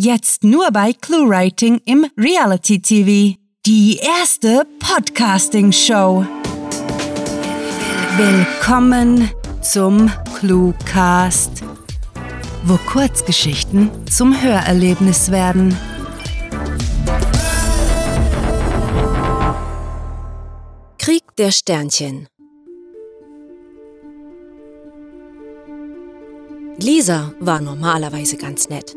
Jetzt nur bei ClueWriting im Reality TV. Die erste Podcasting-Show. Willkommen zum ClueCast, wo Kurzgeschichten zum Hörerlebnis werden. Krieg der Sternchen Lisa war normalerweise ganz nett.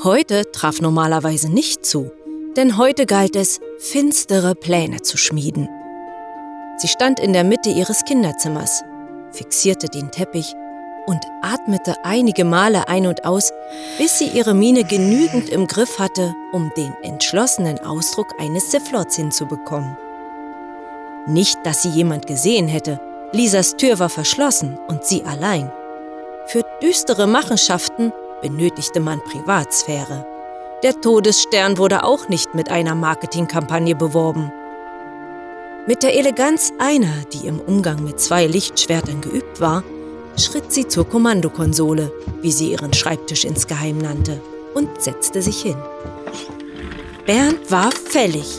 Heute traf normalerweise nicht zu, denn heute galt es, finstere Pläne zu schmieden. Sie stand in der Mitte ihres Kinderzimmers, fixierte den Teppich und atmete einige Male ein und aus, bis sie ihre Miene genügend im Griff hatte, um den entschlossenen Ausdruck eines Siflords hinzubekommen. Nicht, dass sie jemand gesehen hätte, Lisas Tür war verschlossen und sie allein. Für düstere Machenschaften benötigte man Privatsphäre. Der Todesstern wurde auch nicht mit einer Marketingkampagne beworben. Mit der Eleganz einer, die im Umgang mit zwei Lichtschwertern geübt war, schritt sie zur Kommandokonsole, wie sie ihren Schreibtisch insgeheim nannte, und setzte sich hin. Bernd war fällig.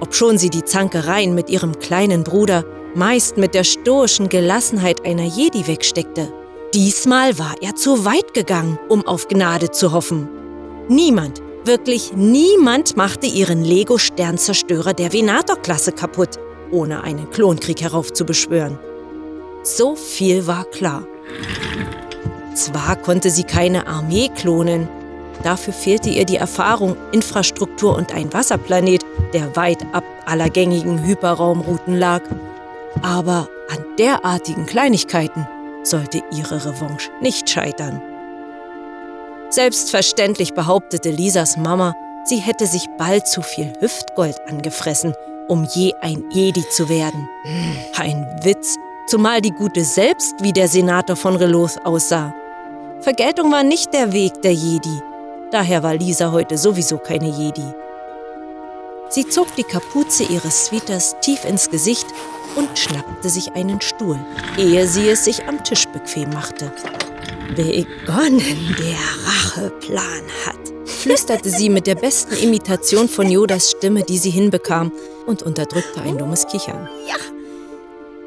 Obschon sie die Zankereien mit ihrem kleinen Bruder meist mit der stoischen Gelassenheit einer Jedi wegsteckte, Diesmal war er zu weit gegangen, um auf Gnade zu hoffen. Niemand, wirklich niemand machte ihren Lego-Sternzerstörer der Venator-Klasse kaputt, ohne einen Klonkrieg heraufzubeschwören. So viel war klar. Zwar konnte sie keine Armee klonen, dafür fehlte ihr die Erfahrung, Infrastruktur und ein Wasserplanet, der weit ab aller gängigen Hyperraumrouten lag, aber an derartigen Kleinigkeiten sollte ihre Revanche nicht scheitern. Selbstverständlich behauptete Lisas Mama, sie hätte sich bald zu viel Hüftgold angefressen, um je ein Jedi zu werden. Ein Witz, zumal die Gute selbst wie der Senator von Reloth aussah. Vergeltung war nicht der Weg der Jedi, daher war Lisa heute sowieso keine Jedi. Sie zog die Kapuze ihres Sweaters tief ins Gesicht und schnappte sich einen Stuhl, ehe sie es sich am Tisch bequem machte. Begonnen der Racheplan hat, flüsterte sie mit der besten Imitation von Yodas Stimme, die sie hinbekam, und unterdrückte ein dummes Kichern. Ja.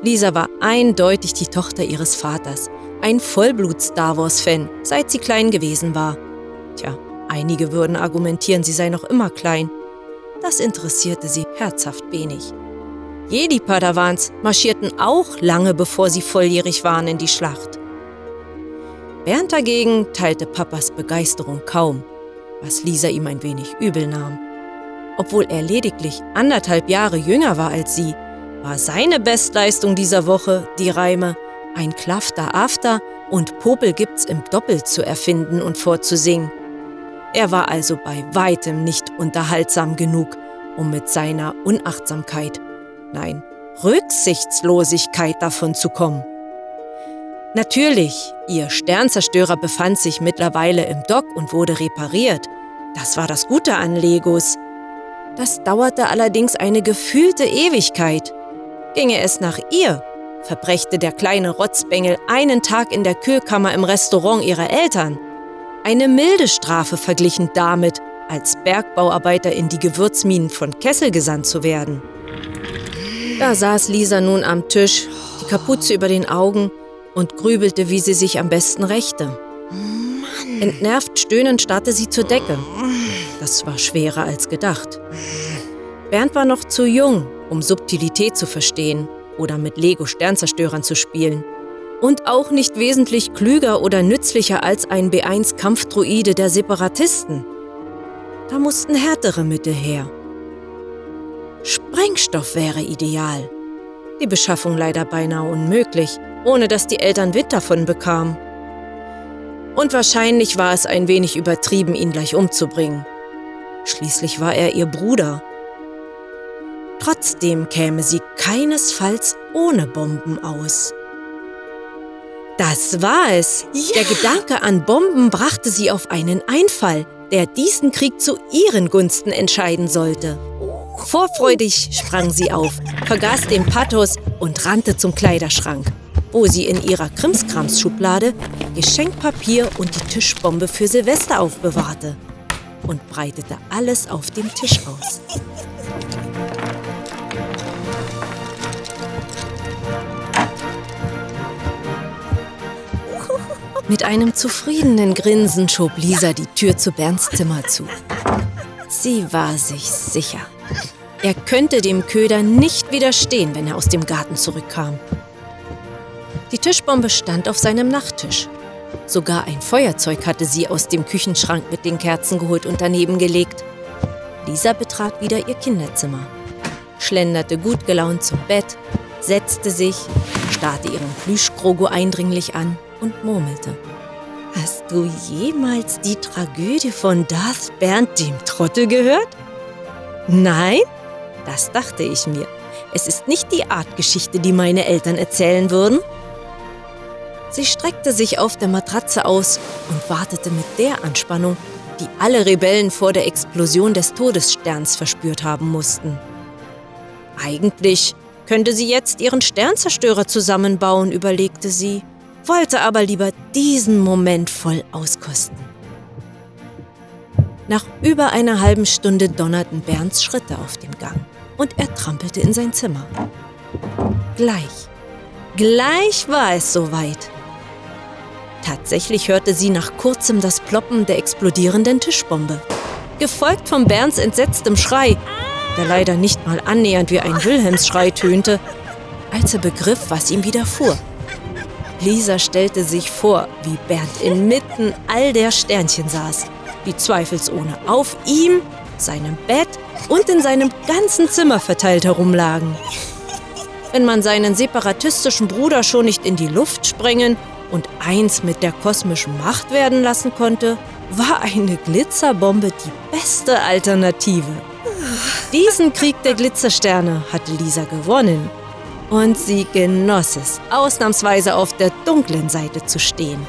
Lisa war eindeutig die Tochter ihres Vaters, ein Vollblut-Star Wars-Fan, seit sie klein gewesen war. Tja, einige würden argumentieren, sie sei noch immer klein. Das interessierte sie herzhaft wenig. Jedi-Padawans marschierten auch lange bevor sie volljährig waren in die Schlacht. Bernd dagegen teilte Papas Begeisterung kaum, was Lisa ihm ein wenig übel nahm. Obwohl er lediglich anderthalb Jahre jünger war als sie, war seine Bestleistung dieser Woche die Reime Ein Klafter After und Popel gibt's im Doppel zu erfinden und vorzusingen. Er war also bei weitem nicht unterhaltsam genug, um mit seiner Unachtsamkeit, nein, Rücksichtslosigkeit davon zu kommen. Natürlich, ihr Sternzerstörer befand sich mittlerweile im Dock und wurde repariert. Das war das Gute an Legos. Das dauerte allerdings eine gefühlte Ewigkeit. Ginge es nach ihr, verbrächte der kleine Rotzbengel einen Tag in der Kühlkammer im Restaurant ihrer Eltern. Eine milde Strafe verglichen damit, als Bergbauarbeiter in die Gewürzminen von Kessel gesandt zu werden. Da saß Lisa nun am Tisch, die Kapuze über den Augen und grübelte, wie sie sich am besten rächte. Entnervt stöhnend starrte sie zur Decke. Das war schwerer als gedacht. Bernd war noch zu jung, um Subtilität zu verstehen oder mit Lego-Sternzerstörern zu spielen und auch nicht wesentlich klüger oder nützlicher als ein B1-Kampfdruide der Separatisten. Da mussten härtere Mittel her. Sprengstoff wäre ideal. Die Beschaffung leider beinahe unmöglich, ohne dass die Eltern Wind davon bekamen. Und wahrscheinlich war es ein wenig übertrieben, ihn gleich umzubringen. Schließlich war er ihr Bruder. Trotzdem käme sie keinesfalls ohne Bomben aus. Das war es. Ja. Der Gedanke an Bomben brachte sie auf einen Einfall, der diesen Krieg zu ihren Gunsten entscheiden sollte. Vorfreudig sprang sie auf, vergaß den Pathos und rannte zum Kleiderschrank. wo sie in ihrer Krimskramsschublade Geschenkpapier und die Tischbombe für Silvester aufbewahrte und breitete alles auf dem Tisch aus. Mit einem zufriedenen Grinsen schob Lisa die Tür zu Bernds Zimmer zu. Sie war sich sicher. Er könnte dem Köder nicht widerstehen, wenn er aus dem Garten zurückkam. Die Tischbombe stand auf seinem Nachttisch. Sogar ein Feuerzeug hatte sie aus dem Küchenschrank mit den Kerzen geholt und daneben gelegt. Lisa betrat wieder ihr Kinderzimmer, schlenderte gut gelaunt zum Bett, setzte sich, starrte ihren Plüschkrogo eindringlich an und murmelte. Hast du jemals die Tragödie von Darth Bernd dem Trottel gehört? Nein? Das dachte ich mir. Es ist nicht die Art Geschichte, die meine Eltern erzählen würden. Sie streckte sich auf der Matratze aus und wartete mit der Anspannung, die alle Rebellen vor der Explosion des Todessterns verspürt haben mussten. Eigentlich könnte sie jetzt ihren Sternzerstörer zusammenbauen, überlegte sie, wollte aber lieber diesen Moment voll auskosten. Nach über einer halben Stunde donnerten Bernds Schritte auf dem Gang und er trampelte in sein Zimmer. Gleich, gleich war es soweit. Tatsächlich hörte sie nach kurzem das Ploppen der explodierenden Tischbombe, gefolgt von Bernds entsetztem Schrei, der leider nicht mal annähernd wie ein Wilhelmsschrei tönte, als er begriff, was ihm widerfuhr. Lisa stellte sich vor, wie Bernd inmitten all der Sternchen saß, die zweifelsohne auf ihm, seinem Bett und in seinem ganzen Zimmer verteilt herumlagen. Wenn man seinen separatistischen Bruder schon nicht in die Luft sprengen und eins mit der kosmischen Macht werden lassen konnte, war eine Glitzerbombe die beste Alternative. Diesen Krieg der Glitzersterne hatte Lisa gewonnen. Und sie genoss es, ausnahmsweise auf der dunklen Seite zu stehen.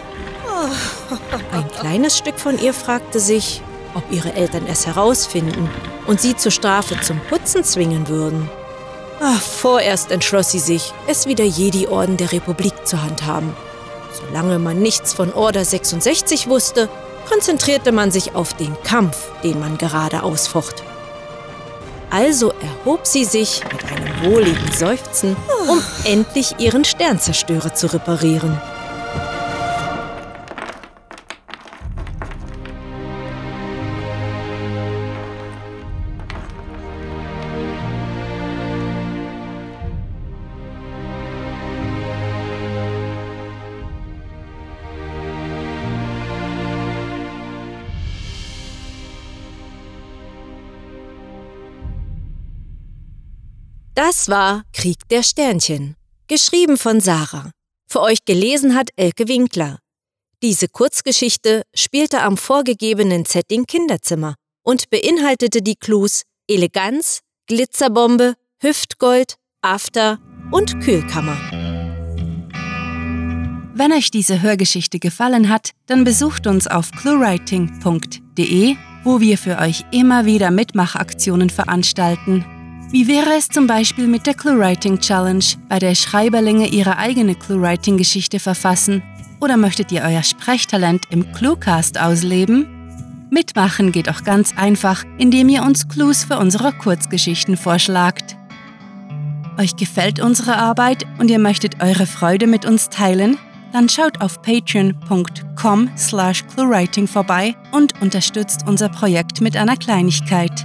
Ein kleines Stück von ihr fragte sich, ob ihre Eltern es herausfinden und sie zur Strafe zum Putzen zwingen würden. Ach, vorerst entschloss sie sich, es wie der Jedi-Orden der Republik zu handhaben. Solange man nichts von Order 66 wusste, konzentrierte man sich auf den Kampf, den man gerade ausfocht. Also erhob sie sich mit einem wohligen Seufzen, um endlich ihren Sternzerstörer zu reparieren. Das war Krieg der Sternchen, geschrieben von Sarah. Für euch gelesen hat Elke Winkler. Diese Kurzgeschichte spielte am vorgegebenen Setting Kinderzimmer und beinhaltete die Clues Eleganz, Glitzerbombe, Hüftgold, After und Kühlkammer. Wenn euch diese Hörgeschichte gefallen hat, dann besucht uns auf cluewriting.de, wo wir für euch immer wieder Mitmachaktionen veranstalten wie wäre es zum Beispiel mit der ClueWriting Challenge, bei der Schreiberlinge ihre eigene ClueWriting-Geschichte verfassen? Oder möchtet ihr euer Sprechtalent im Cluecast ausleben? Mitmachen geht auch ganz einfach, indem ihr uns Clues für unsere Kurzgeschichten vorschlagt. Euch gefällt unsere Arbeit und ihr möchtet eure Freude mit uns teilen? Dann schaut auf patreon.com slash cluewriting vorbei und unterstützt unser Projekt mit einer Kleinigkeit.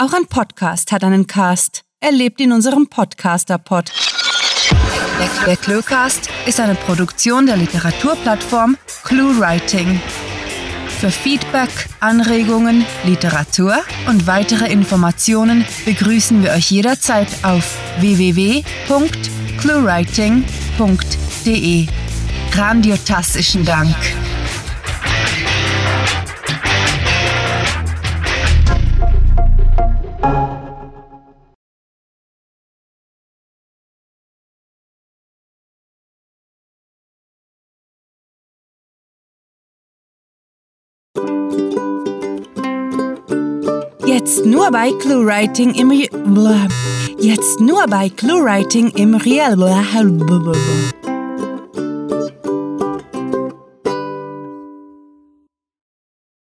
Auch ein Podcast hat einen Cast. Er lebt in unserem Podcaster-Pod. Der Cluecast ist eine Produktion der Literaturplattform ClueWriting. Für Feedback, Anregungen, Literatur und weitere Informationen begrüßen wir euch jederzeit auf www.cluewriting.de. Grandiotastischen Dank. Jetzt nur bei ClueWriting im Re Jetzt nur bei ClueWriting im Real.